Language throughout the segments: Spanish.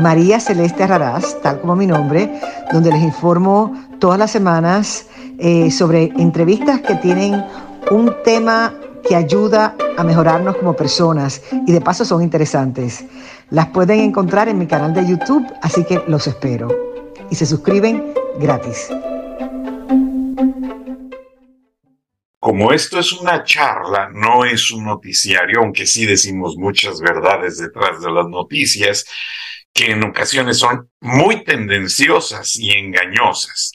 María Celeste Raraz, tal como mi nombre, donde les informo todas las semanas eh, sobre entrevistas que tienen un tema que ayuda a mejorarnos como personas y de paso son interesantes. Las pueden encontrar en mi canal de YouTube, así que los espero. Y se suscriben gratis. Como esto es una charla, no es un noticiario, aunque sí decimos muchas verdades detrás de las noticias, que en ocasiones son muy tendenciosas y engañosas.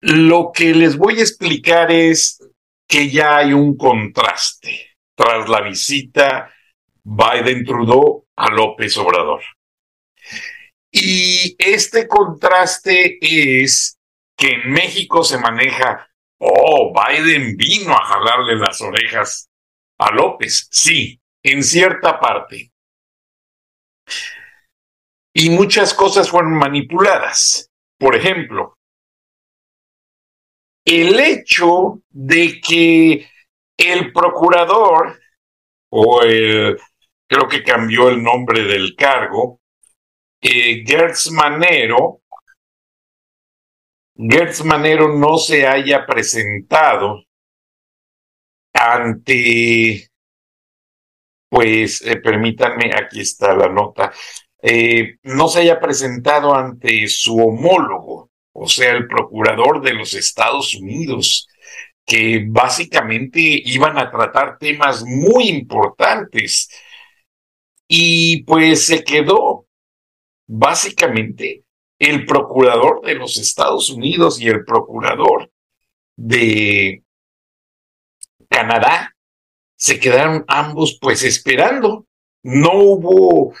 Lo que les voy a explicar es que ya hay un contraste tras la visita Biden-Trudeau a López Obrador. Y este contraste es que en México se maneja, oh, Biden vino a jalarle las orejas a López. Sí, en cierta parte. Y muchas cosas fueron manipuladas. Por ejemplo, el hecho de que el procurador, o el, creo que cambió el nombre del cargo, eh, Gertz Manero, Gertz Manero no se haya presentado ante pues eh, permítanme, aquí está la nota, eh, no se haya presentado ante su homólogo, o sea, el procurador de los Estados Unidos, que básicamente iban a tratar temas muy importantes. Y pues se quedó básicamente el procurador de los Estados Unidos y el procurador de Canadá se quedaron ambos pues esperando. No hubo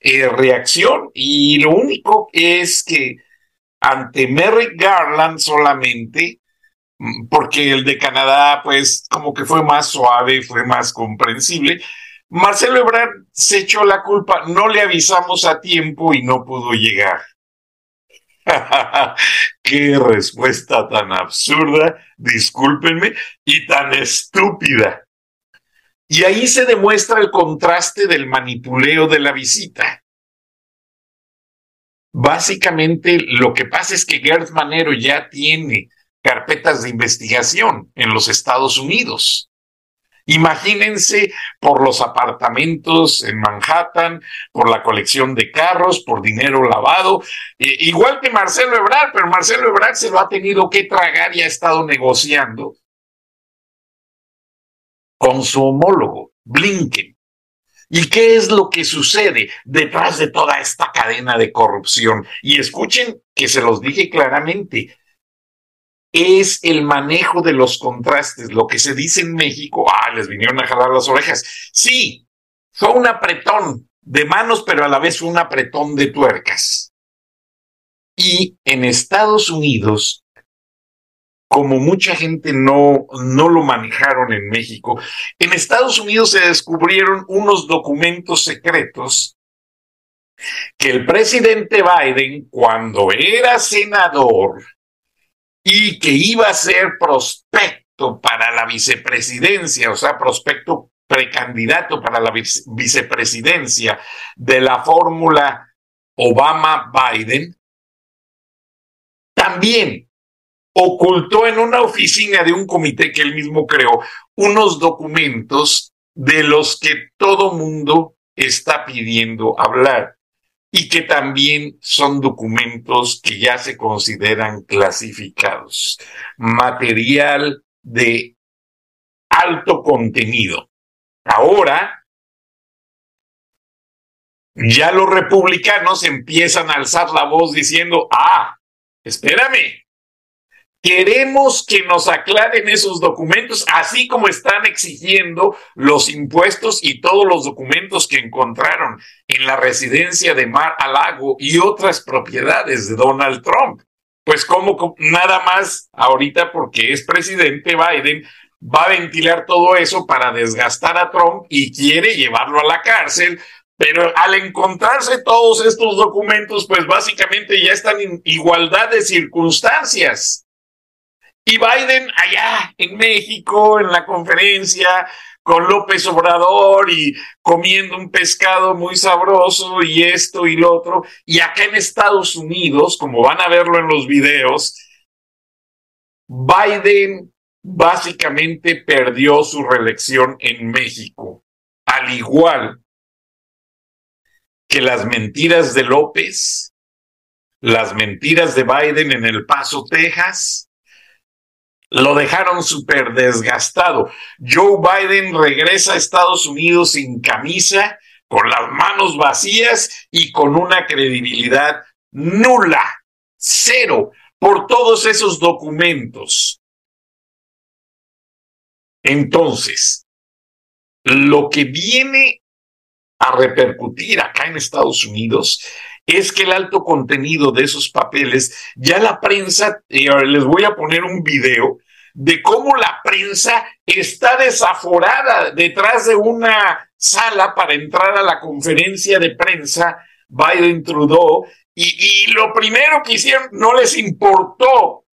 eh, reacción y lo único es que ante Merrick Garland solamente, mm, porque el de Canadá pues como que fue más suave, fue más comprensible, Marcelo Ebrard se echó la culpa, no le avisamos a tiempo y no pudo llegar. Qué respuesta tan absurda, discúlpenme, y tan estúpida. Y ahí se demuestra el contraste del manipuleo de la visita. Básicamente lo que pasa es que Gerd Manero ya tiene carpetas de investigación en los Estados Unidos. Imagínense por los apartamentos en Manhattan, por la colección de carros, por dinero lavado, igual que Marcelo Ebrard, pero Marcelo Ebrard se lo ha tenido que tragar y ha estado negociando con su homólogo, Blinken. ¿Y qué es lo que sucede detrás de toda esta cadena de corrupción? Y escuchen que se los dije claramente, es el manejo de los contrastes, lo que se dice en México, ah, les vinieron a jalar las orejas. Sí, fue un apretón de manos, pero a la vez un apretón de tuercas. Y en Estados Unidos como mucha gente no, no lo manejaron en México, en Estados Unidos se descubrieron unos documentos secretos que el presidente Biden, cuando era senador y que iba a ser prospecto para la vicepresidencia, o sea, prospecto precandidato para la vicepresidencia de la fórmula Obama-Biden, también ocultó en una oficina de un comité que él mismo creó unos documentos de los que todo mundo está pidiendo hablar y que también son documentos que ya se consideran clasificados, material de alto contenido. Ahora, ya los republicanos empiezan a alzar la voz diciendo, ah, espérame, Queremos que nos aclaren esos documentos, así como están exigiendo los impuestos y todos los documentos que encontraron en la residencia de Mar a y otras propiedades de Donald Trump. Pues como nada más ahorita porque es presidente Biden va a ventilar todo eso para desgastar a Trump y quiere llevarlo a la cárcel, pero al encontrarse todos estos documentos, pues básicamente ya están en igualdad de circunstancias. Y Biden allá en México, en la conferencia con López Obrador y comiendo un pescado muy sabroso y esto y lo otro. Y acá en Estados Unidos, como van a verlo en los videos, Biden básicamente perdió su reelección en México, al igual que las mentiras de López, las mentiras de Biden en El Paso, Texas, lo dejaron súper desgastado. Joe Biden regresa a Estados Unidos sin camisa, con las manos vacías y con una credibilidad nula, cero, por todos esos documentos. Entonces, lo que viene a repercutir acá en Estados Unidos es que el alto contenido de esos papeles, ya la prensa, eh, les voy a poner un video de cómo la prensa está desaforada detrás de una sala para entrar a la conferencia de prensa Biden Trudeau y, y lo primero que hicieron no les importó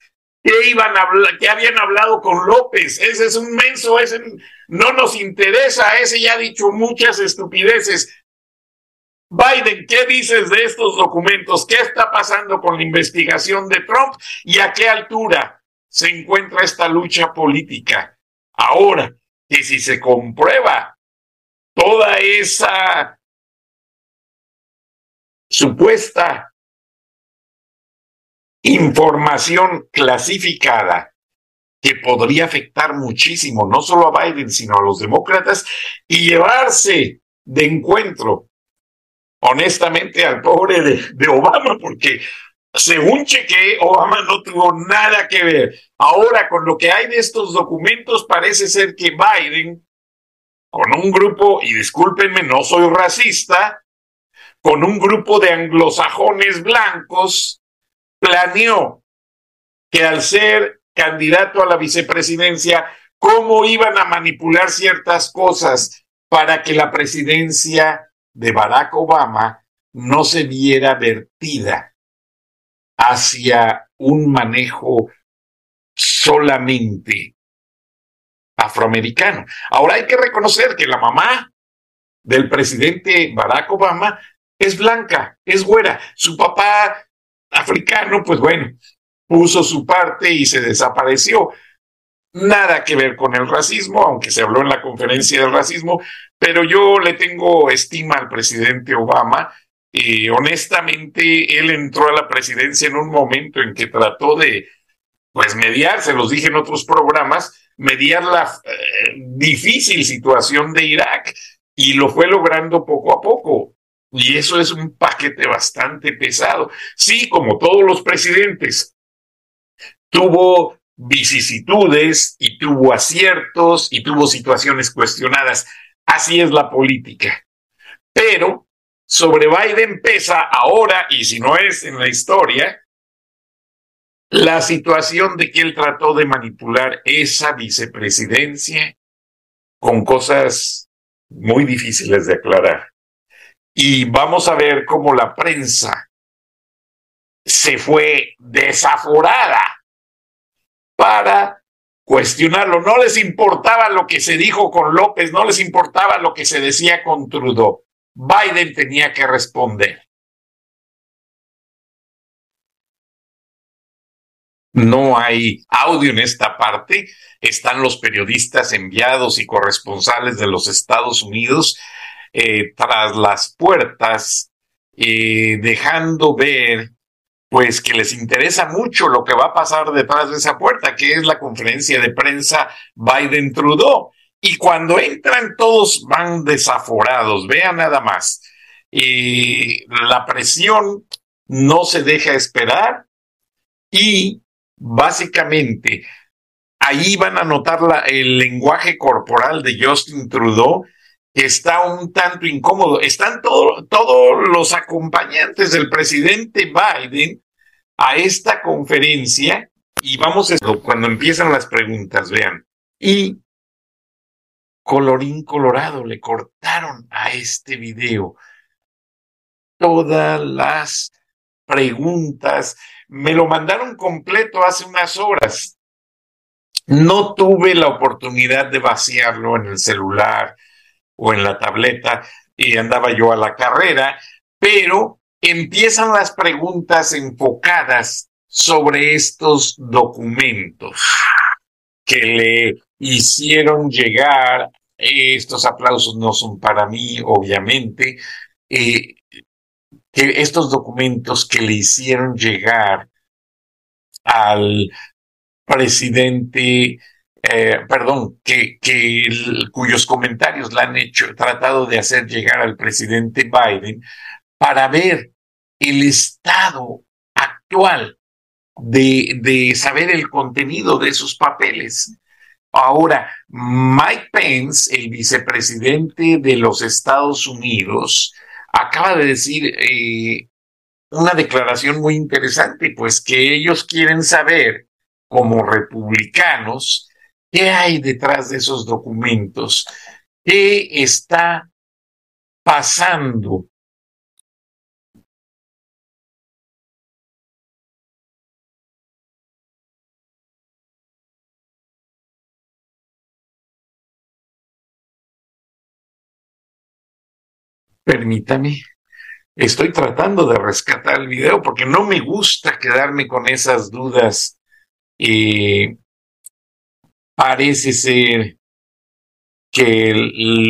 que iban a hablar, que habían hablado con López. Ese es un menso, ese no nos interesa, ese ya ha dicho muchas estupideces. Biden, ¿qué dices de estos documentos? ¿Qué está pasando con la investigación de Trump y a qué altura se encuentra esta lucha política? Ahora, que si se comprueba toda esa supuesta información clasificada que podría afectar muchísimo no solo a Biden, sino a los demócratas y llevarse de encuentro honestamente al pobre de, Obama, porque según chequeé, Obama no tuvo nada que ver. Ahora, con lo que hay de estos documentos, parece ser que Biden, con un grupo, y discúlpenme, no soy racista, con un grupo de anglosajones blancos, planeó que al ser candidato a la vicepresidencia, cómo iban a manipular ciertas cosas para que la presidencia de Barack Obama no se viera vertida hacia un manejo solamente afroamericano. Ahora hay que reconocer que la mamá del presidente Barack Obama es blanca, es güera. Su papá africano, pues bueno, puso su parte y se desapareció. Nada que ver con el racismo, aunque se habló en la conferencia del racismo, pero yo le tengo estima al presidente Obama. y honestamente, él entró a la presidencia en un momento en que trató de, pues, mediar, se los dije en otros programas, mediar la eh, difícil situación de Irak y lo fue logrando poco a poco. Y eso es un paquete bastante pesado. Sí, como todos los presidentes, tuvo vicisitudes y tuvo aciertos y tuvo situaciones cuestionadas. Así es la política. Pero sobre Biden pesa ahora, y si no es en la historia, la situación de que él trató de manipular esa vicepresidencia con cosas muy difíciles de aclarar. Y vamos a ver cómo la prensa se fue desaforada para cuestionarlo. No les importaba lo que se dijo con López, no les importaba lo que se decía con Trudeau. Biden tenía que responder. No hay audio en esta parte. Están los periodistas enviados y corresponsales de los Estados Unidos eh, tras las puertas, eh, dejando ver pues que les interesa mucho lo que va a pasar detrás de esa puerta, que es la conferencia de prensa Biden-Trudeau. Y cuando entran todos van desaforados, vean nada más. y la presión no se deja esperar y básicamente ahí van a notar el lenguaje corporal de Justin Trudeau, está un tanto incómodo. Están todos los acompañantes del presidente Biden a esta conferencia y vamos a cuando empiezan las preguntas, vean. Y colorín colorado, le cortaron a este video todas las preguntas. Me lo mandaron completo hace unas horas. No tuve la oportunidad de vaciarlo en el celular o en la tableta y andaba yo a la carrera, pero empiezan las preguntas enfocadas sobre estos documentos que le hicieron llegar. Estos aplausos no son para mí, obviamente. Eh, que estos documentos que le hicieron llegar al presidente, eh, perdón, que, que cuyos comentarios le han hecho, tratado de hacer llegar al presidente Biden para ver el estado actual de, de saber el contenido de esos papeles. Ahora, Mike Pence, el vicepresidente de los Estados Unidos, acaba de decir eh, una declaración muy interesante, pues que ellos quieren saber, como republicanos, qué hay detrás de esos documentos, qué está pasando Permítame. Estoy tratando de rescatar el video porque no me gusta quedarme con esas dudas. y parece ser que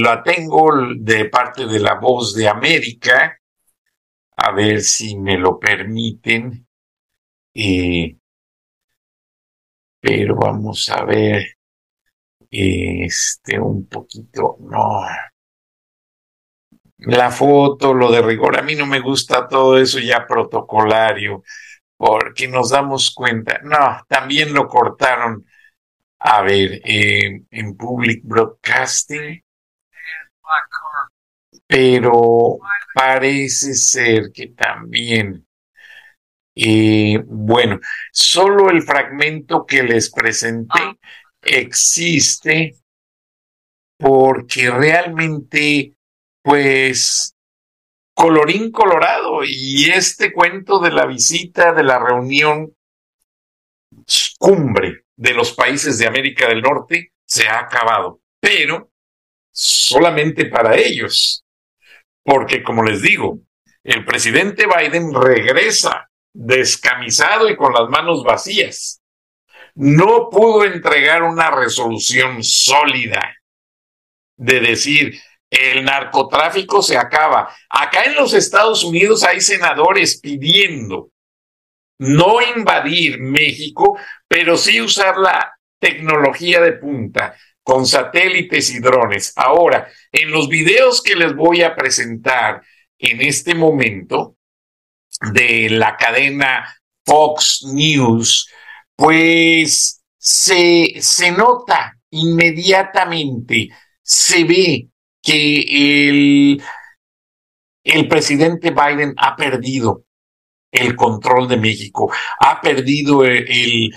la tengo de parte de la voz de América. A ver si me lo permiten. pero vamos a ver. Este, un poquito. No la foto, lo de rigor. A mí no me gusta todo eso ya protocolario, porque nos damos cuenta. No, también lo cortaron. A ver, eh, en Public Broadcasting. Pero parece ser que también. Eh, bueno, solo el fragmento que les presenté existe porque realmente pues colorín colorado y este cuento de la visita de la reunión cumbre de los países de América del Norte se ha acabado, pero solamente para ellos, porque como les digo, el presidente Biden regresa descamisado y con las manos vacías. No pudo entregar una resolución sólida de decir, el narcotráfico se acaba. Acá en los Estados Unidos hay senadores pidiendo no invadir México, pero sí usar la tecnología de punta con satélites y drones. Ahora, en los videos que les voy a presentar en este momento de la cadena Fox News, pues se, se nota inmediatamente, se ve que el, el presidente Biden ha perdido el control de México, ha perdido el,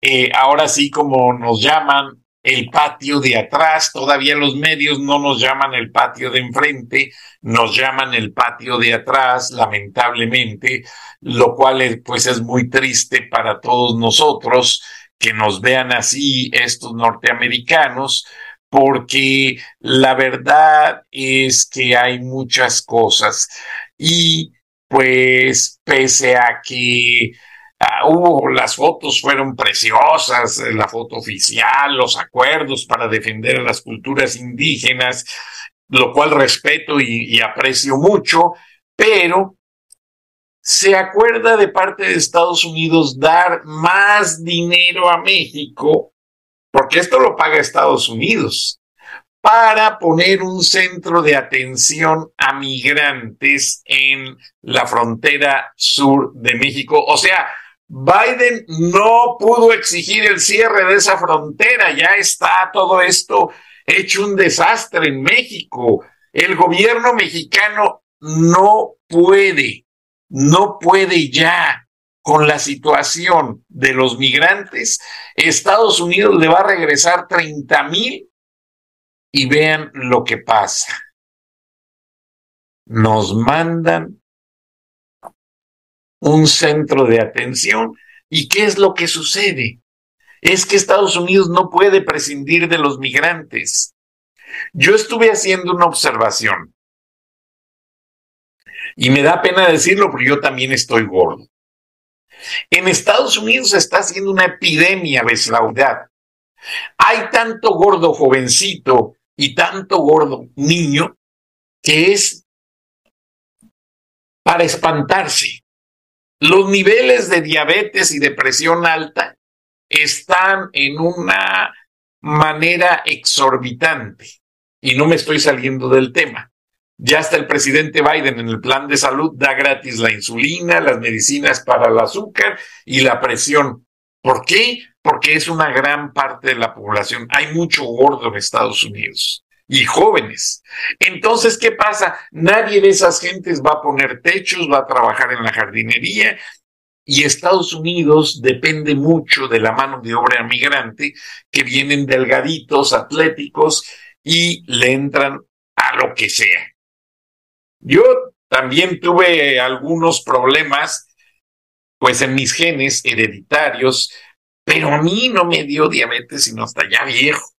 eh, ahora sí como nos llaman, el patio de atrás, todavía los medios no nos llaman el patio de enfrente, nos llaman el patio de atrás, lamentablemente, lo cual pues es muy triste para todos nosotros que nos vean así estos norteamericanos, porque la verdad es que hay muchas cosas. Y pues pese a que ah, hubo las fotos fueron preciosas, la foto oficial, los acuerdos para defender a las culturas indígenas, lo cual respeto y aprecio mucho, pero se acuerda de parte de Estados Unidos dar más dinero a México porque esto lo paga Estados Unidos, para poner un centro de atención a migrantes en la frontera sur de México. O sea, Biden no pudo exigir el cierre de esa frontera, ya está todo esto hecho un desastre en México. El gobierno mexicano no puede, no puede ya con la situación de los migrantes. Estados Unidos le va a regresar 30 mil y vean lo que pasa. Nos mandan un centro de atención. ¿Y qué es lo que sucede? Es que Estados Unidos no puede prescindir de los migrantes. Yo estuve haciendo una observación y me da pena decirlo porque yo también estoy gordo. En Estados Unidos se está haciendo una epidemia de saudad. Hay tanto gordo jovencito y tanto gordo niño que es para espantarse. Los niveles de diabetes y de presión alta están en una manera exorbitante. Y no me estoy saliendo del tema. Ya está el presidente Biden en el plan de salud da gratis la insulina, las medicinas para el azúcar y la presión. ¿Por qué? Porque es una gran parte de la población. Hay mucho gordo en Estados Unidos y jóvenes. Entonces, ¿qué pasa? Nadie de esas gentes va a poner techos, va a trabajar en la jardinería y Estados Unidos depende mucho de la mano de obra migrante que vienen delgaditos, atléticos y le entran a lo que sea. Yo también tuve algunos problemas, pues en mis genes hereditarios, pero a mí no me dio diabetes sino hasta ya viejo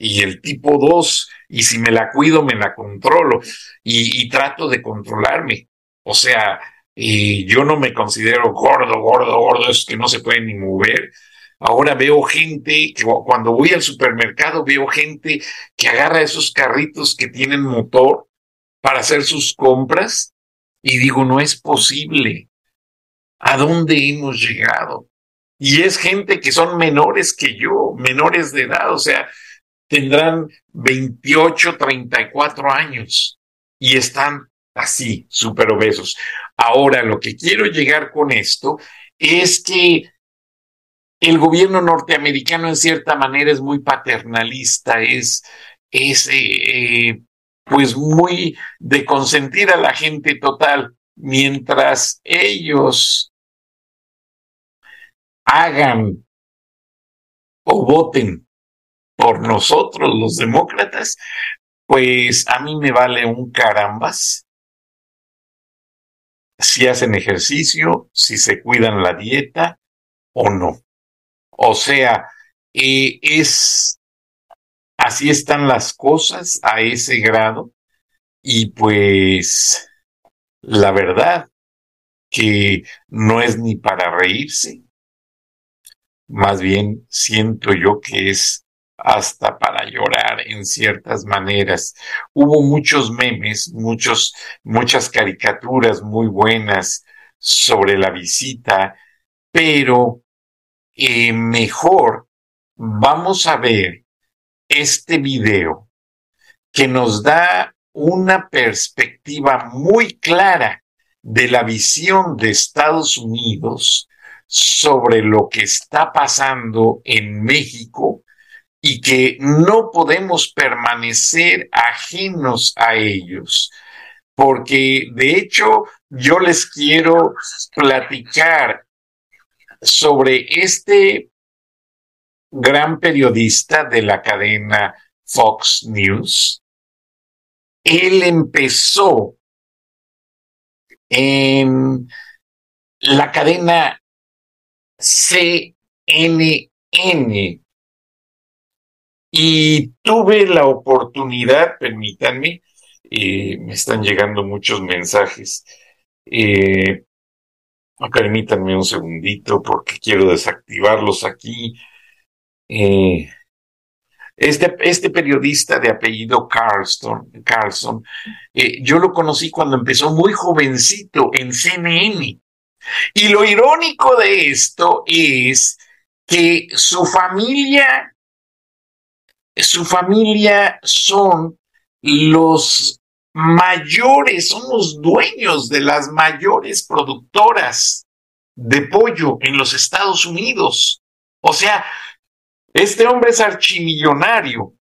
y el tipo 2, y si me la cuido, me la controlo y, trato de controlarme. O sea, y yo no me considero gordo, gordo, gordo, es que no se puede ni mover. Ahora veo gente que cuando voy al supermercado veo gente que agarra esos carritos que tienen motor para hacer sus compras y digo, no es posible. ¿A dónde hemos llegado? Y es gente que son menores que yo, menores de edad, o sea, tendrán 28, 34 años y están así, súper obesos. Ahora, lo que quiero llegar con esto es que el gobierno norteamericano en cierta manera es muy paternalista, es, es eh, eh, pues muy de consentir a la gente total, mientras ellos hagan o voten por nosotros los demócratas, pues a mí me vale un carambas si hacen ejercicio, si se cuidan la dieta o no. O sea, eh, es así están las cosas a ese grado y pues la verdad que no es ni para reírse, más bien siento yo que es hasta para llorar en ciertas maneras. Hubo muchos memes, muchos, muchas caricaturas muy buenas sobre la visita, pero eh, mejor vamos a ver este video que nos da una perspectiva muy clara de la visión de Estados Unidos sobre lo que está pasando en México y que no podemos permanecer ajenos a ellos. Porque de hecho yo les quiero platicar sobre este gran periodista de la cadena Fox News. Él empezó en la cadena CNN y tuve la oportunidad, permítanme, eh, me están llegando muchos mensajes. Eh, permítanme un segundito porque quiero desactivarlos aquí. Eh, este, este, periodista de apellido Carlson, Carlson yo lo conocí cuando empezó muy jovencito en CNN. Y lo irónico de esto es que su familia su familia son los mayores, son los dueños de las mayores productoras de pollo en los Estados Unidos. O sea, este hombre es archimillonario,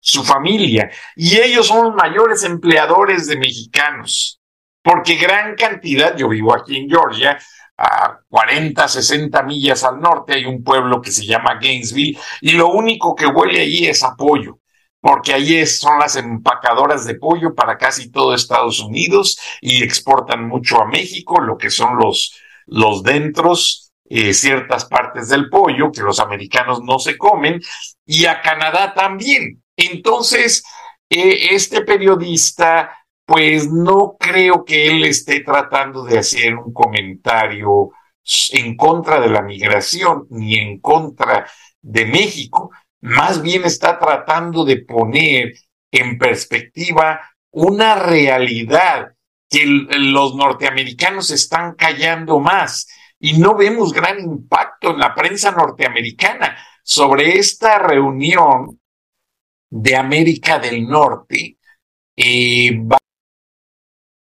su familia, y ellos son los mayores empleadores de mexicanos, porque gran cantidad, yo vivo aquí en Georgia, a 40, 60 millas al norte hay un pueblo que se llama Gainesville, y lo único que huele allí es a pollo porque allí son las empacadoras de pollo para casi todo Estados Unidos y exportan mucho a México, lo que son los, los dentros, eh, ciertas partes del pollo que los americanos no se comen, y a Canadá también. Entonces, eh, este periodista, pues no creo que él esté tratando de hacer un comentario en contra de la migración ni en contra de México, más bien está tratando de poner en perspectiva una realidad que los norteamericanos están callando más y no vemos gran impacto en la prensa norteamericana sobre esta reunión de América del Norte. Eh,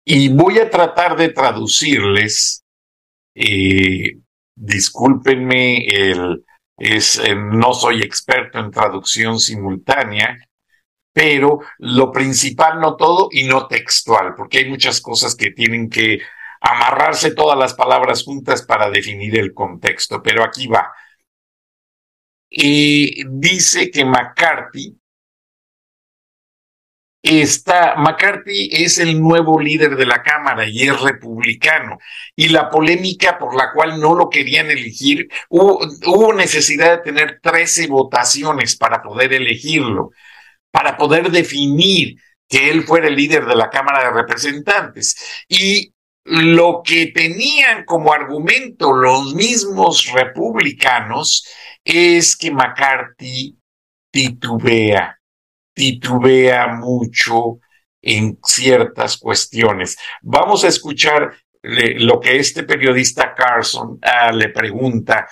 y voy a tratar de traducirles, eh, discúlpenme eh, no soy experto en traducción simultánea, pero lo principal no todo y no textual, porque hay muchas cosas que tienen que amarrarse todas las palabras juntas para definir el contexto, pero aquí va. Y dice que McCarthy está, McCarthy es el nuevo líder de la Cámara y es republicano. Y la polémica por la cual no lo querían elegir, hubo, necesidad de tener 13 votaciones para poder elegirlo, para poder definir que él fuera el líder de la Cámara de Representantes. Y lo que tenían como argumento los mismos republicanos es que McCarthy titubea titubea mucho en ciertas cuestiones. Vamos a escuchar lo que este periodista Carson ah, le pregunta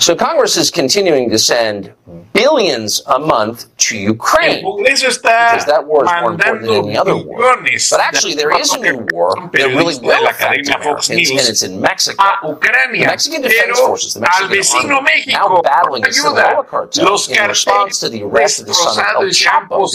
So Congress is continuing to send billions a month to Ukraine. Because that war is more important than any other war. But actually, there is a new war that really will affect Americans, and it's in Mexico. The Mexican Defense Forces, the Mexican Army, now battling the Sinaloa cartel in response to the arrest of the son of El Chapo.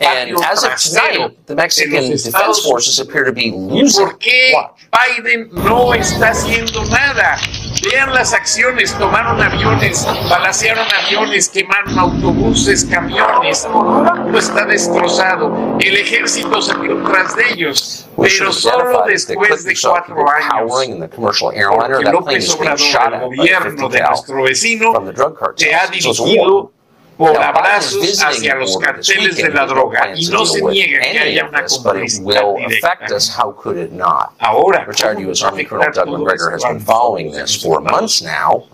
And as of tonight, the Mexican Defense Forces appear to be losing. Watch. Biden no está haciendo nada. Vean las acciones tomaron aviones, balacearon aviones, quemaron autobuses, camiones, todo está destrozado. El ejército salió tras de ellos, pero solo después de cuatro años. Porque López Obrador, el gobierno de nuestro vecino, se ha dirigido por abrazos hacia los carteles de la droga y no se niega que haya una complicidad directa. Ahora, retired U.S. Army Colonel Doug McGregor has been following this for months now.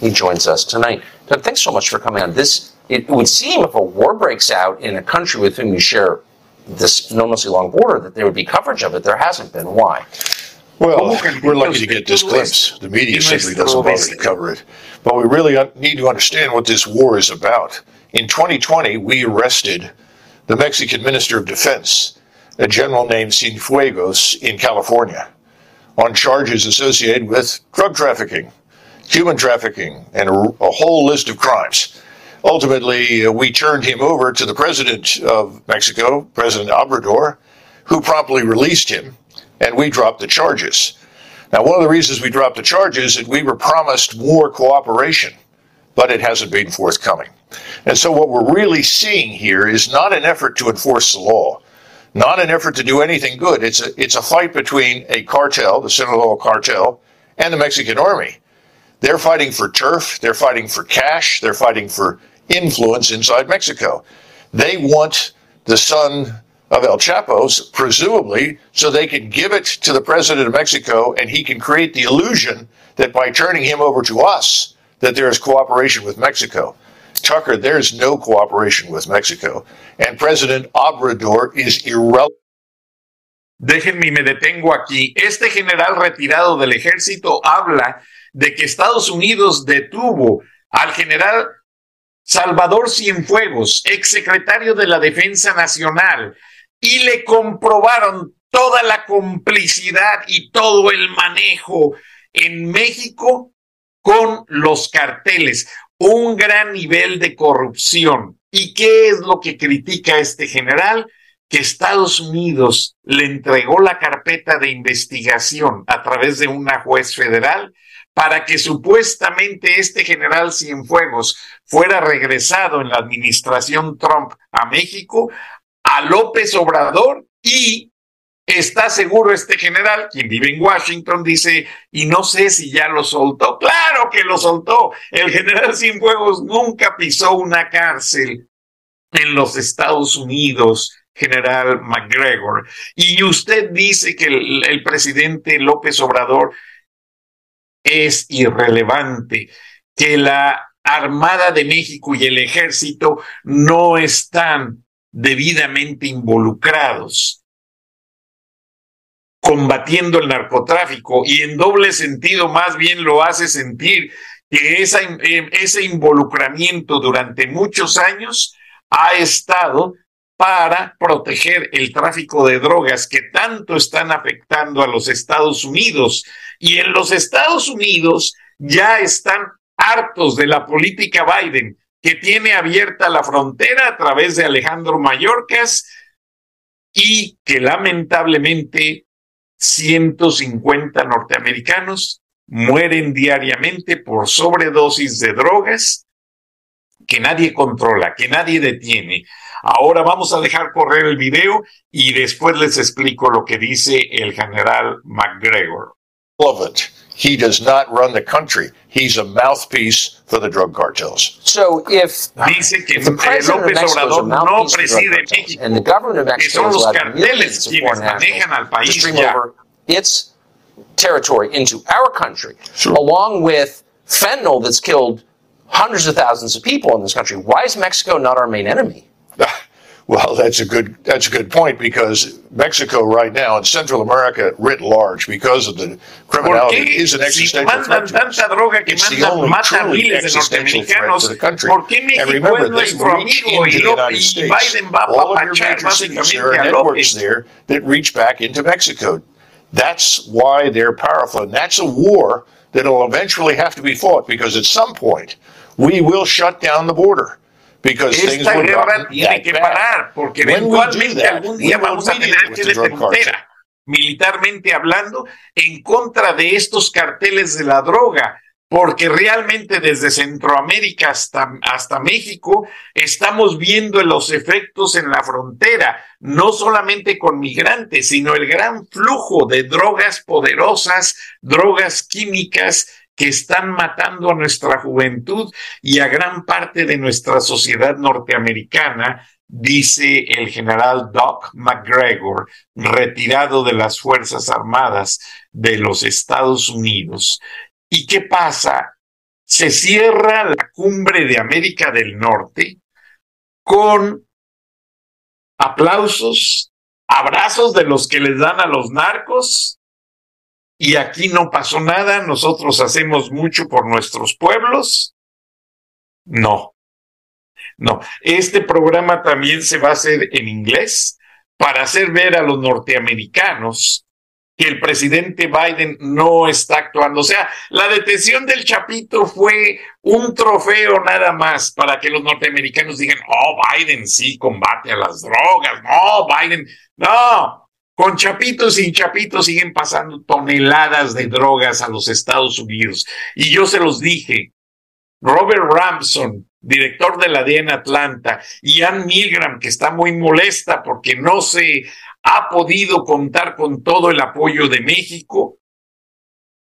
He joins us tonight. Doug, thanks so much for coming on. This it would seem if a war breaks out in a country with whom you share this enormously long border, that there would be coverage of it. There hasn't been. Why? Well, we're lucky to get this glimpse. The media simply doesn't bother to cover it. But we really need to understand what this war is about. In 2020, we arrested the Mexican Minister of Defense, a general named Cienfuegos, in California, on charges associated with drug trafficking human trafficking, and a, a whole list of crimes. Ultimately, uh, we turned him over to the president of Mexico, President Obrador, who promptly released him, and we dropped the charges. Now, one of the reasons we dropped the charges is that we were promised more cooperation, but it hasn't been forthcoming. And so, what we're really seeing here is not an effort to enforce the law, not an effort to do anything good. It's a, it's a fight between a cartel, the Sinaloa cartel, and the Mexican army. They're fighting for turf, they're fighting for cash, they're fighting for influence inside Mexico. They want the son of El Chapo's, presumably, so they can give it to the president of Mexico and he can create the illusion that by turning him over to us, that there is cooperation with Mexico. Tucker, there's no cooperation with Mexico. And President Obrador is irrelevant. Déjenme, me detengo aquí. Este general retirado del ejército habla de que Estados Unidos detuvo al general Salvador Cienfuegos, exsecretario de la Defensa Nacional, y le comprobaron toda la complicidad y todo el manejo en México con los carteles, un gran nivel de corrupción. ¿Y qué es lo que critica este general? Que Estados Unidos le entregó la carpeta de investigación a través de una juez federal para que supuestamente este general Cienfuegos fuera regresado en la administración Trump a México, a López Obrador y está seguro este general, quien vive en Washington, dice, y no sé si ya lo soltó. Claro que lo soltó. El general Cienfuegos nunca pisó una cárcel en los Estados Unidos general McGregor. Y usted dice que el, el, presidente López Obrador es irrelevante, que la Armada de México y el ejército no están debidamente involucrados combatiendo el narcotráfico y en doble sentido más bien lo hace sentir que eh, ese involucramiento durante muchos años ha estado para proteger el tráfico de drogas que tanto están afectando a los Estados Unidos. Y en los Estados Unidos ya están hartos de la política Biden, que tiene abierta la frontera a través de Alejandro Mayorkas y que lamentablemente 150 norteamericanos mueren diariamente por sobredosis de drogas que nadie controla, que nadie detiene. Ahora vamos a dejar correr el video y después les explico lo que dice el general McGregor. He does not run the country. He's a mouthpiece for the drug cartels. So if, Dice que if the president López Obrador no preside México, and the government of Mexico que son los carteles quienes manejan al país ya. over its territory into our country, sure. along with fentanyl that's killed hundreds of thousands of people in this country. Why is Mexico not our main enemy? Well, that's a good that's a good point because Mexico right now and Central America writ large because of the criminality is an existential si threat. Tanta droga que it's the only truly existential threat to the country. And remember, they reach into the United States. All of your major cities, there are networks there that reach back into Mexico. That's why they're powerful, and that's a war that will eventually have to be fought because at some point we will shut down the border. Esta guerra tiene que parar, porque eventualmente algún día vamos a tener que frontera, militarmente hablando, en contra de estos carteles de la droga, porque realmente desde Centroamérica hasta, hasta México estamos viendo los efectos en la frontera, no solamente con migrantes, sino el gran flujo de drogas poderosas, drogas químicas, que están matando a nuestra juventud y a gran parte de nuestra sociedad norteamericana, dice el general Doc McGregor, retirado de las Fuerzas Armadas de los Estados Unidos. ¿Y qué pasa? Se cierra la cumbre de América del Norte con aplausos, abrazos de los que les dan a los narcos y aquí no pasó nada, nosotros hacemos mucho por nuestros pueblos. No, no. Este programa también se va a hacer en inglés para hacer ver a los norteamericanos que el presidente Biden no está actuando. O sea, la detención del Chapito fue un trofeo nada más para que los norteamericanos digan, oh, Biden sí combate a las drogas, no, Biden, no, con Chapito sin Chapito siguen pasando toneladas de drogas a los Estados Unidos. Y yo se los dije, Robert Ramson, director de la DEA en Atlanta, y Ann Milgram, que está muy molesta porque no se ha podido contar con todo el apoyo de México,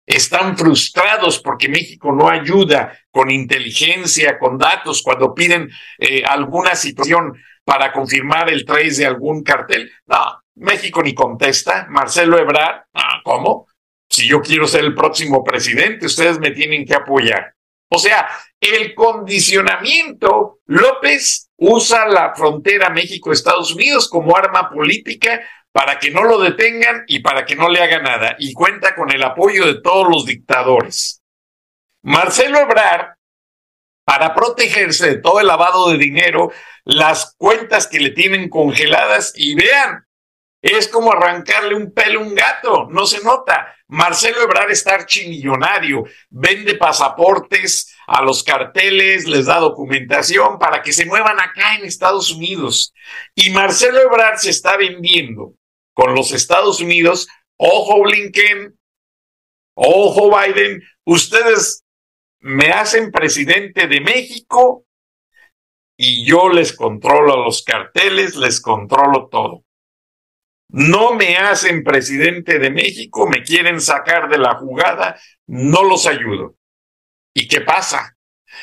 están frustrados porque México no ayuda con inteligencia, con datos, cuando piden eh, alguna situación para confirmar el trace de algún cartel. No, México ni contesta. Marcelo Ebrard, ah, ¿cómo? Si yo quiero ser el próximo presidente, ustedes me tienen que apoyar. O sea, el condicionamiento, López usa la frontera México-Estados Unidos como arma política para que no lo detengan y para que no le haga nada, y cuenta con el apoyo de todos los dictadores. Marcelo Ebrard, para protegerse de todo el lavado de dinero, las cuentas que le tienen congeladas, y vean, Es como arrancarle un pelo a un gato, no se nota. Marcelo Ebrard está archimillonario, vende pasaportes a los carteles, les da documentación para que se muevan acá en Estados Unidos. Y Marcelo Ebrard se está vendiendo con los Estados Unidos. Ojo Blinken, ojo Biden, ustedes me hacen presidente de México y yo les controlo los carteles, les controlo todo no me hacen presidente de México, me quieren sacar de la jugada, no los ayudo. ¿Y qué pasa?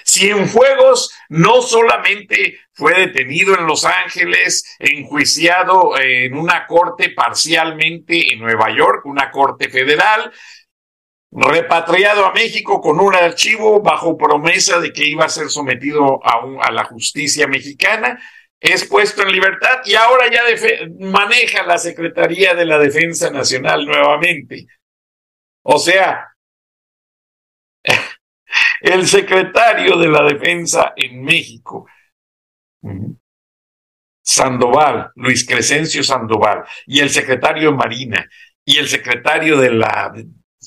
Cienfuegos no solamente fue detenido en Los Ángeles, enjuiciado en una corte parcialmente en Nueva York, una corte federal, repatriado a México con un archivo bajo promesa de que iba a ser sometido a, a la justicia mexicana, es puesto en libertad y ahora ya maneja la Secretaría de la Defensa Nacional nuevamente. O sea, el secretario de la Defensa en México, Sandoval, Luis Crescencio Sandoval, y el secretario de Marina, y el secretario de la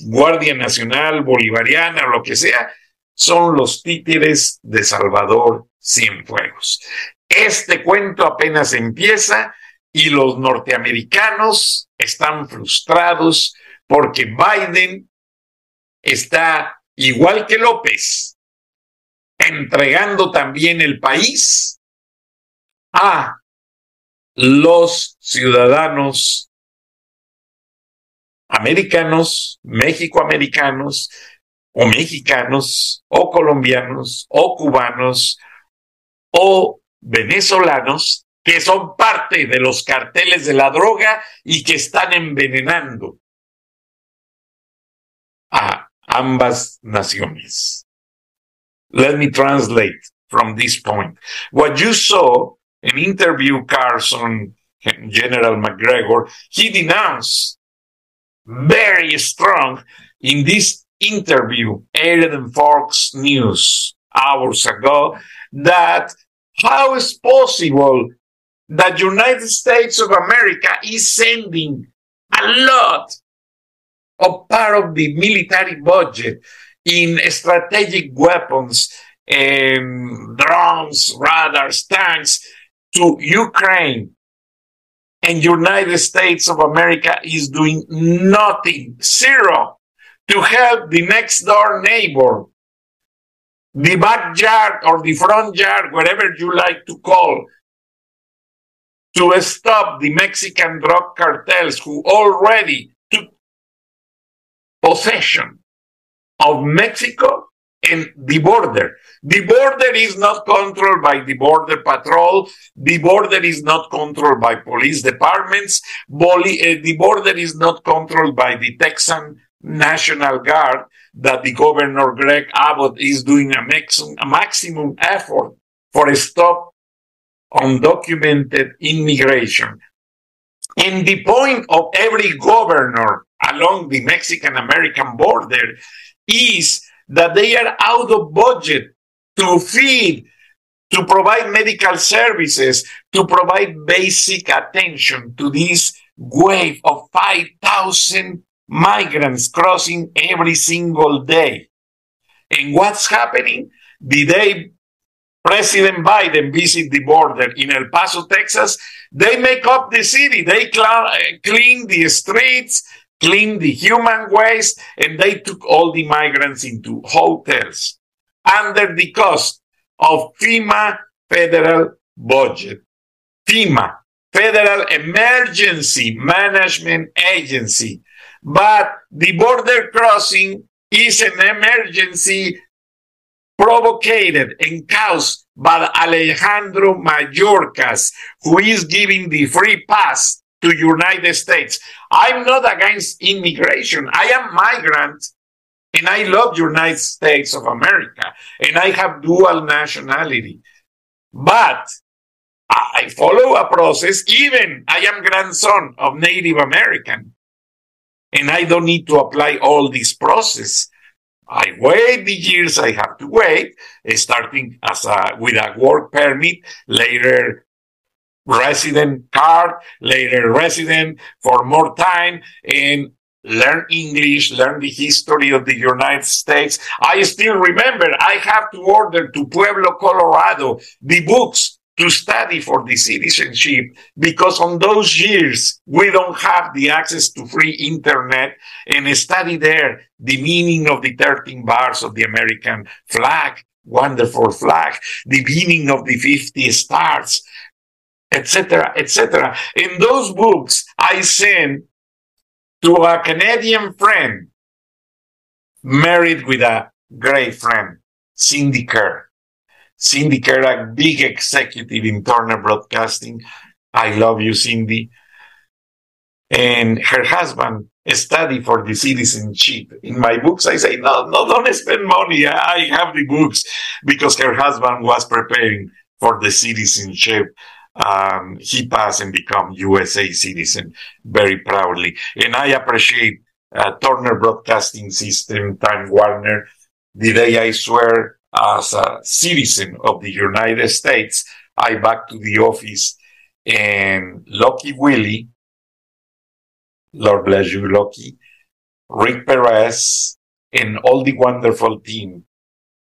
Guardia Nacional Bolivariana o lo que sea, son los títeres de Salvador Cienfuegos. Este cuento apenas empieza y los norteamericanos están frustrados porque Biden está igual que López, entregando también el país a los ciudadanos americanos, mexicoamericanos, o mexicanos, o colombianos, o cubanos, o venezolanos que son parte de los carteles de la droga y que están envenenando a ambas naciones. Let me translate from this point. What you saw in interview Carson, General McGregor, he denounced very strong in this interview aired in Fox News hours ago that how is possible that United States of America is sending a lot of part of the military budget in strategic weapons, and drones, radars, tanks to Ukraine, and United States of America is doing nothing, zero, to help the next door neighbor the backyard or the front yard, whatever you like to call, to stop the Mexican drug cartels who already took possession of Mexico and the border. The border is not controlled by the border patrol. The border is not controlled by police departments. Eh, the border is not controlled by the Texan National Guard that the governor Greg Abbott is doing a, maximum, a maximum effort for a stop on undocumented immigration. And the point of every governor along the Mexican American border is that they are out of budget to feed, to provide medical services, to provide basic attention to this wave of 5,000 migrants crossing every single day. And what's happening? The day President Biden visit the border in El Paso, Texas, they make up the city. They eh, clean the streets, clean the human waste, and they took all the migrants into hotels under the cost of FEMA federal budget. FEMA, Federal Emergency Management Agency, but the border crossing is an emergency provoked and caused by Alejandro Mayorkas, who is giving the free pass to United States. I'm not against immigration. I am migrant and I love United States of America and I have dual nationality. But I follow a process, even I am grandson of Native American and I don't need to apply all this process. I wait the years I have to wait, eh, starting as a with a work permit, later resident card, later resident for more time, and learn English, learn the history of the United States. I still remember I have to order to Pueblo, Colorado, the books to study for the citizenship because on those years we don't have the access to free internet and study there the meaning of the 13 bars of the American flag, wonderful flag, the meaning of the 50 stars, etc., etc. In those books, I sent to a Canadian friend married with a great friend, Cindy Kerr. Cindy Kerr, a big executive in Turner Broadcasting. I love you, Cindy. And her husband studied for the citizenship. In my books, I say, no, no, don't spend money. I have the books because her husband was preparing for the citizenship um, he passed and become USA citizen very proudly. And I appreciate uh, Turner Broadcasting System, Time Warner, the day I swear as a citizen of the United States, I back to the office and Lucky Willie, Lord bless you, Lucky, Rick Perez, and all the wonderful team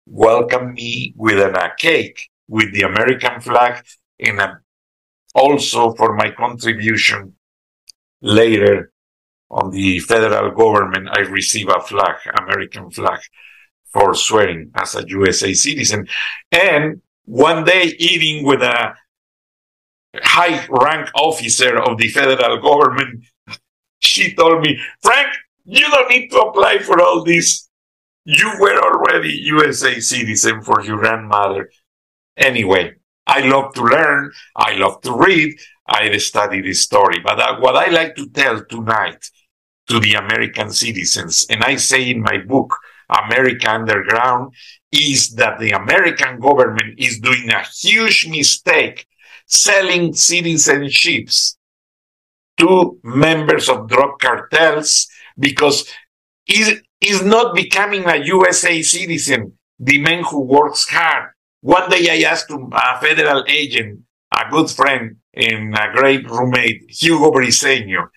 welcomed me with a cake with the American flag and a also for my contribution later on the federal government, I receive a flag, American flag, for swearing as a USA citizen. And one day eating with a high rank officer of the federal government, she told me, Frank, you don't need to apply for all this. You were already USA citizen for your grandmother. Anyway, I love to learn. I love to read. I study this story. But uh, what I like to tell tonight to the American citizens, and I say in my book, America Underground, is that the American government is doing a huge mistake selling citizenships to members of drug cartels because is is not becoming a USA citizen the man who works hard. One day I asked a federal agent, a good friend and a great roommate, Hugo Briseño,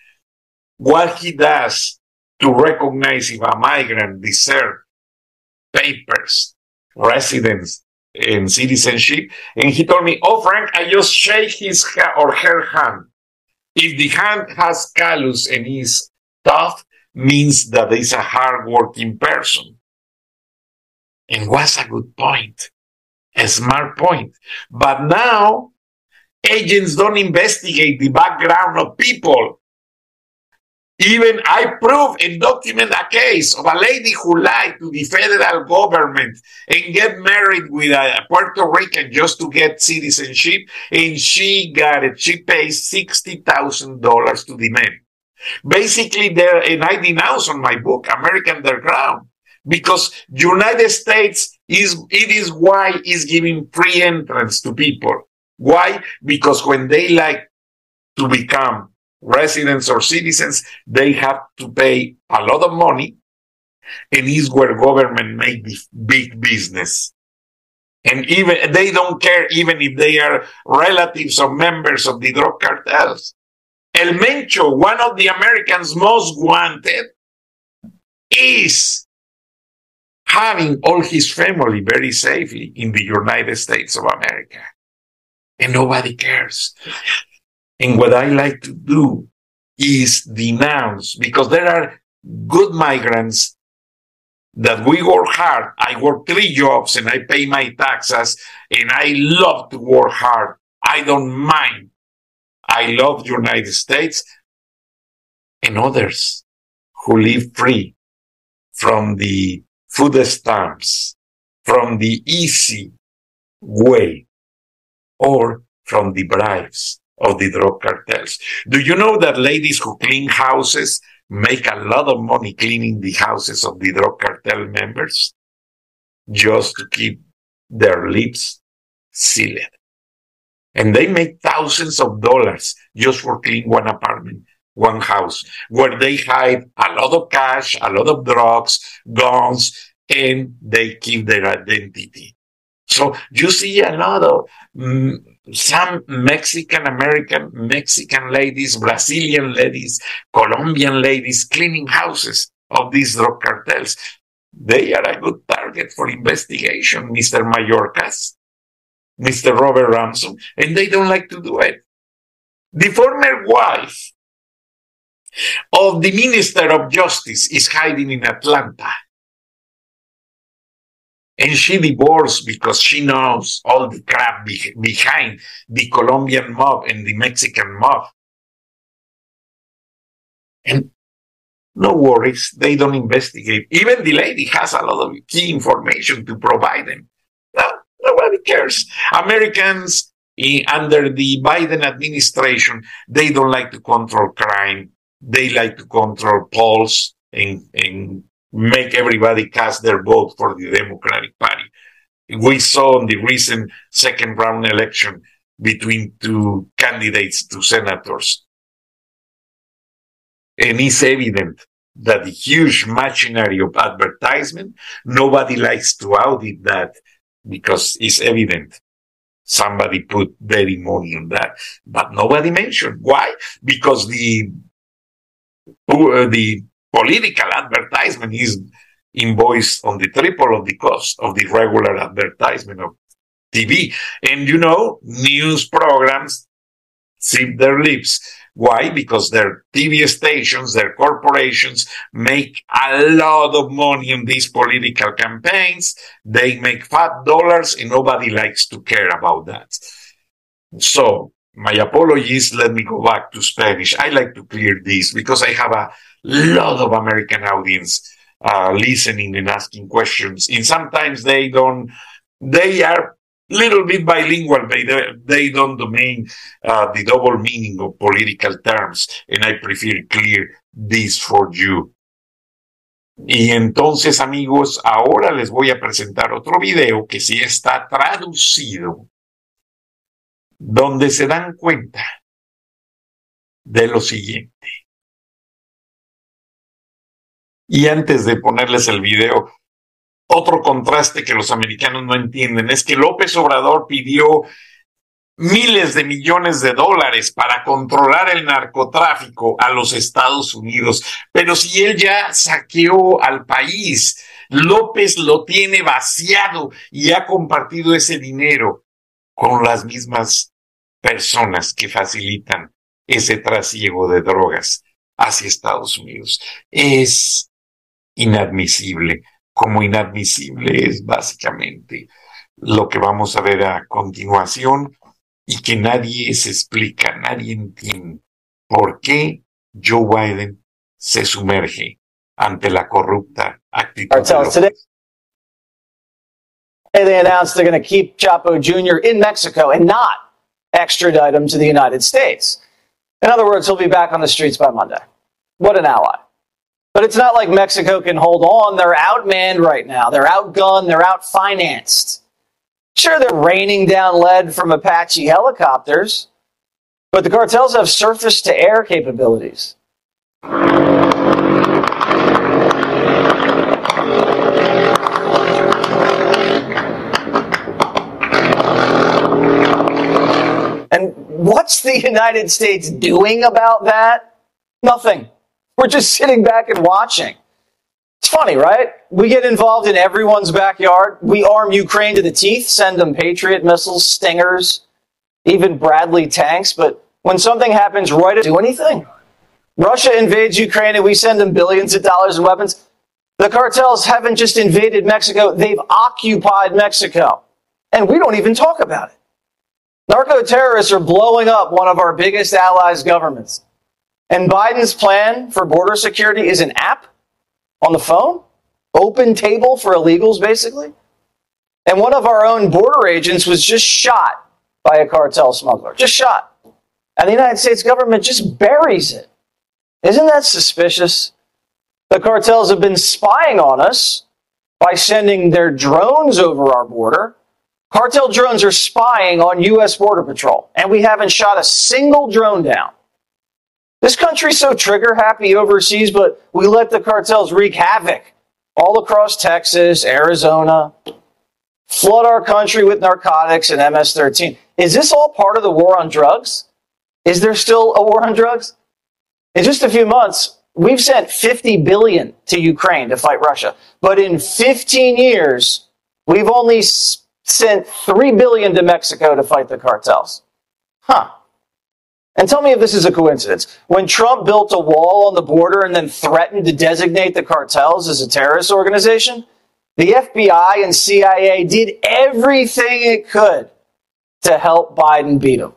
what he does to recognize if a migrant deserves papers, residence, and citizenship. And he told me, Oh, Frank, I just shake his or her hand. If the hand has callus and is tough, means that he's a hardworking person. And what's a good point? a smart point. But now, agents don't investigate the background of people. Even I prove and document a case of a lady who lied to the federal government and get married with a Puerto Rican just to get citizenship, and she got it. She pays sixty thousand dollars to the men. Basically, there, and I denounce on my book, American Underground because United States is it is why is giving free entrance to people. Why? Because when they like to become residents or citizens, they have to pay a lot of money, and is where government make big business. And even they don't care even if they are relatives or members of the drug cartels. El Mencho, one of the Americans most wanted, is having all his family very safely in the United States of America. And nobody cares. And what I like to do is denounce because there are good migrants that we work hard. I work three jobs and I pay my taxes and I love to work hard. I don't mind. I love the United States and others who live free from the food stamps from the easy way or from the bribes of the drug cartels. Do you know that ladies who clean houses make a lot of money cleaning the houses of the drug cartel members just to keep their lips sealed? And they make thousands of dollars just for cleaning one apartment one house where they hide a lot of cash, a lot of drugs, guns, and they keep their identity. So you see a lot of mm, some Mexican American, Mexican ladies, Brazilian ladies, Colombian ladies cleaning houses of these drug cartels. They are a good target for investigation, Mr. Mayorkas, Mr. Robert Ransom, and they don't like to do it. The former wife of the Minister of Justice is hiding in Atlanta. And she divorced because she knows all the crap be- behind the Colombian mob and the Mexican mob. And no worries, they don't investigate. Even the lady has a lot of key information to provide them. No, nobody cares. Americans eh, under the Biden administration, they don't like to control crime. They like to control polls and, and make everybody cast their vote for the Democratic Party. We saw in the recent second round election between two candidates to senators. And it's evident that the huge machinery of advertisement, nobody likes to audit that because it's evident somebody put very money on that, but nobody mentioned why. Because the uh, the political advertisement is invoiced on the triple of the cost of the regular advertisement of TV. And you know, news programs zip their lips. Why? Because their TV stations, their corporations make a lot of money in these political campaigns. They make fat dollars and nobody likes to care about that. So my apologies. Let me go back to Spanish. I like to clear this because I have a lot of American audience uh, listening and asking questions. And sometimes they don't, they are little bit bilingual, but they, they don't domain uh, the double meaning of political terms. And I prefer clear this for you. Y entonces, amigos, ahora les voy a presentar otro video que sí está traducido donde se dan cuenta de lo siguiente. Y antes de ponerles el video, otro contraste que los americanos no entienden es que López Obrador pidió miles de millones de dólares para controlar el narcotráfico a los Estados Unidos. Pero si él ya saqueó al país, López lo tiene vaciado y ha compartido ese dinero con las mismas personas que facilitan ese trasiego de drogas hacia Estados Unidos. Es inadmisible, como inadmisible es básicamente lo que vamos a ver a continuación y que nadie se explica, nadie entiende por qué Joe Biden se sumerge ante la corrupta actitud. They announced they're going to keep Chapo Jr. in Mexico and not extradite him to the United States. In other words, he'll be back on the streets by Monday. What an ally. But it's not like Mexico can hold on. They're outmanned right now. They're outgunned. They're outfinanced. Sure, they're raining down lead from Apache helicopters, but the cartels have surface to air capabilities. And what's the United States doing about that? Nothing. We're just sitting back and watching. It's funny, right? We get involved in everyone's backyard. We arm Ukraine to the teeth, send them Patriot missiles, Stingers, even Bradley tanks, but when something happens right do anything. Russia invades Ukraine and we send them billions of dollars in weapons. The cartels haven't just invaded Mexico, they've occupied Mexico. And we don't even talk about it. Narco terrorists are blowing up one of our biggest allies' governments. And Biden's plan for border security is an app on the phone, open table for illegals, basically. And one of our own border agents was just shot by a cartel smuggler, just shot. And the United States government just buries it. Isn't that suspicious? The cartels have been spying on us by sending their drones over our border Cartel drones are spying on U.S. Border Patrol, and we haven't shot a single drone down. This country's so trigger happy overseas, but we let the cartels wreak havoc all across Texas, Arizona. flood our country with narcotics and MS 13. Is this all part of the war on drugs? Is there still a war on drugs? In just a few months, we've sent 50 billion to Ukraine to fight Russia. But in 15 years, we've only sent 3 billion to Mexico to fight the cartels. Huh. And tell me if this is a coincidence. When Trump built a wall on the border and then threatened to designate the cartels as a terrorist organization, the FBI and CIA did everything it could to help Biden beat him.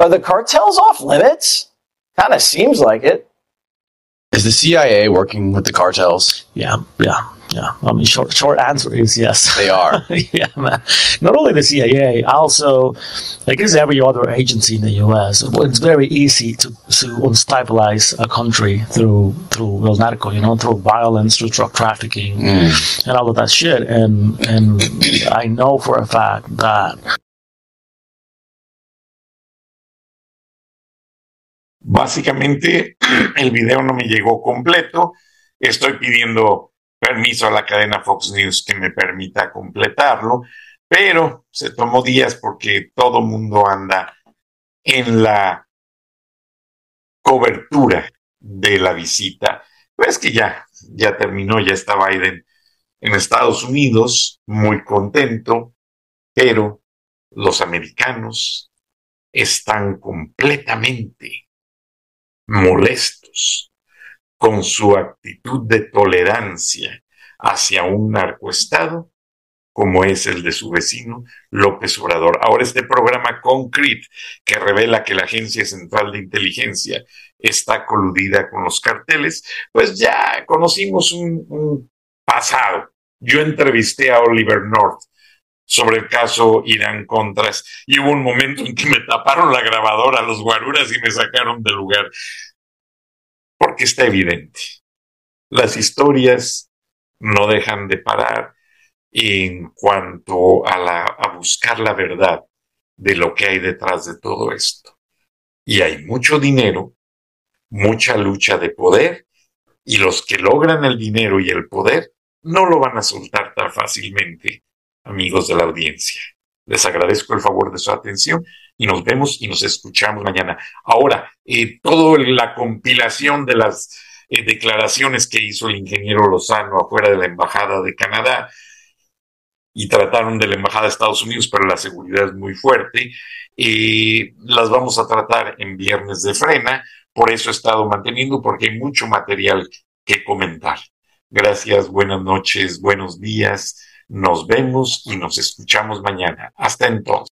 Are the cartels off limits? Kind of seems like it. Is the CIA working with the cartels? Yeah, yeah. Yeah, I mean, short short answer is yes. They are. yeah, man. Not only the CIA, also, I guess every other agency in the U.S., it's very easy to to unstabilize a country through through well, narco, you know, through violence, through drug trafficking, mm. and all of that shit. And and I know for a fact that. Básicamente, el video no me llegó completo. Estoy pidiendo permiso a la cadena Fox News que me permita completarlo, pero se tomó días porque todo mundo anda en la cobertura de la visita. Pues que ya, ya terminó, ya está Biden en Estados Unidos, muy contento, pero los americanos están completamente molestos con su actitud de tolerancia hacia un narcoestado como es el de su vecino López Obrador. Ahora este programa Concrete, que revela que la Agencia Central de Inteligencia está coludida con los carteles, pues ya conocimos un, pasado. Yo entrevisté a Oliver North sobre el caso Irán Contras y hubo un momento en que me taparon la grabadora los guaruras y me sacaron del lugar porque está evidente. Las historias no dejan de parar en cuanto a, la, a buscar la verdad de lo que hay detrás de todo esto. Y hay mucho dinero, mucha lucha de poder, y los que logran el dinero y el poder no lo van a soltar tan fácilmente, amigos de la audiencia. Les agradezco el favor de su atención y nos vemos y nos escuchamos mañana. Ahora, eh, toda la compilación de las eh, declaraciones que hizo el ingeniero Lozano afuera de la Embajada de Canadá y trataron de la Embajada de Estados Unidos, pero la seguridad es muy fuerte, eh, las vamos a tratar en viernes de frena, por eso he estado manteniendo, porque hay mucho material que comentar. Gracias, buenas noches, buenos días, nos vemos y nos escuchamos mañana. Hasta entonces.